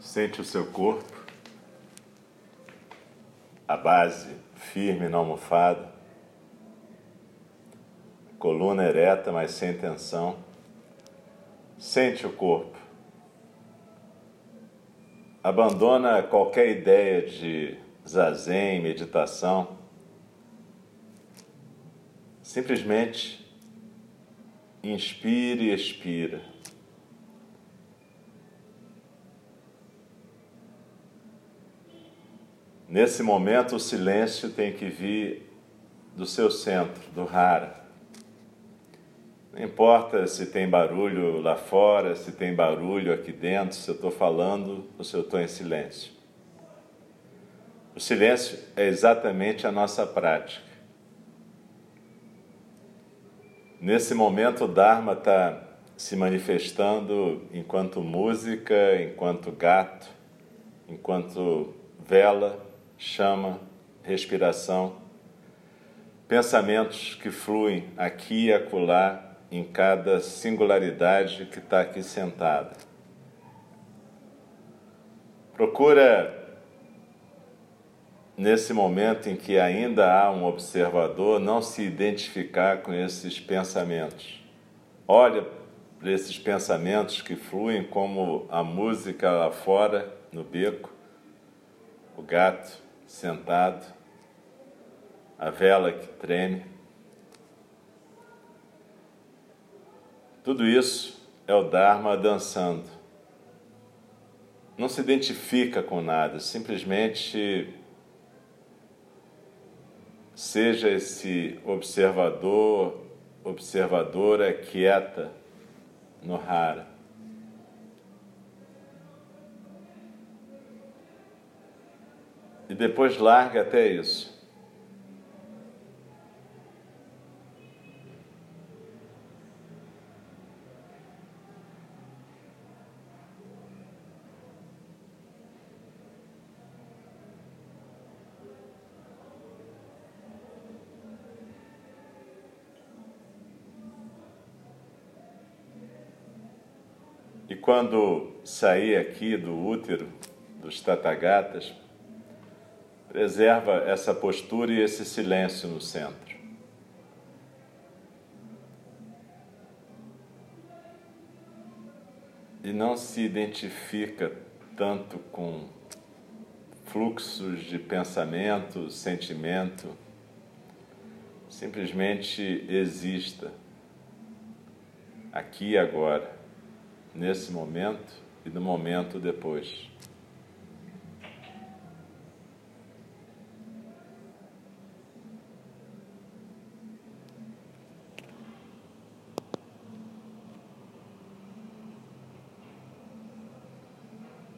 Sente o seu corpo, a base firme na almofada, coluna ereta, mas sem tensão. Sente o corpo. Abandona qualquer ideia de zazen, meditação. Simplesmente inspire e expira. Nesse momento, o silêncio tem que vir do seu centro, do rara. Não importa se tem barulho lá fora, se tem barulho aqui dentro, se eu estou falando ou se eu estou em silêncio. O silêncio é exatamente a nossa prática. Nesse momento, o Dharma está se manifestando enquanto música, enquanto gato, enquanto vela chama, respiração, pensamentos que fluem aqui e acolá em cada singularidade que está aqui sentada. Procura, nesse momento em que ainda há um observador, não se identificar com esses pensamentos. Olha para esses pensamentos que fluem como a música lá fora, no beco, o gato sentado, a vela que treme. Tudo isso é o Dharma dançando. Não se identifica com nada, simplesmente seja esse observador, observadora quieta no rara. E depois larga até isso. E quando sair aqui do útero dos tatagatas, Preserva essa postura e esse silêncio no centro. E não se identifica tanto com fluxos de pensamento, sentimento. Simplesmente exista aqui e agora, nesse momento e no momento depois.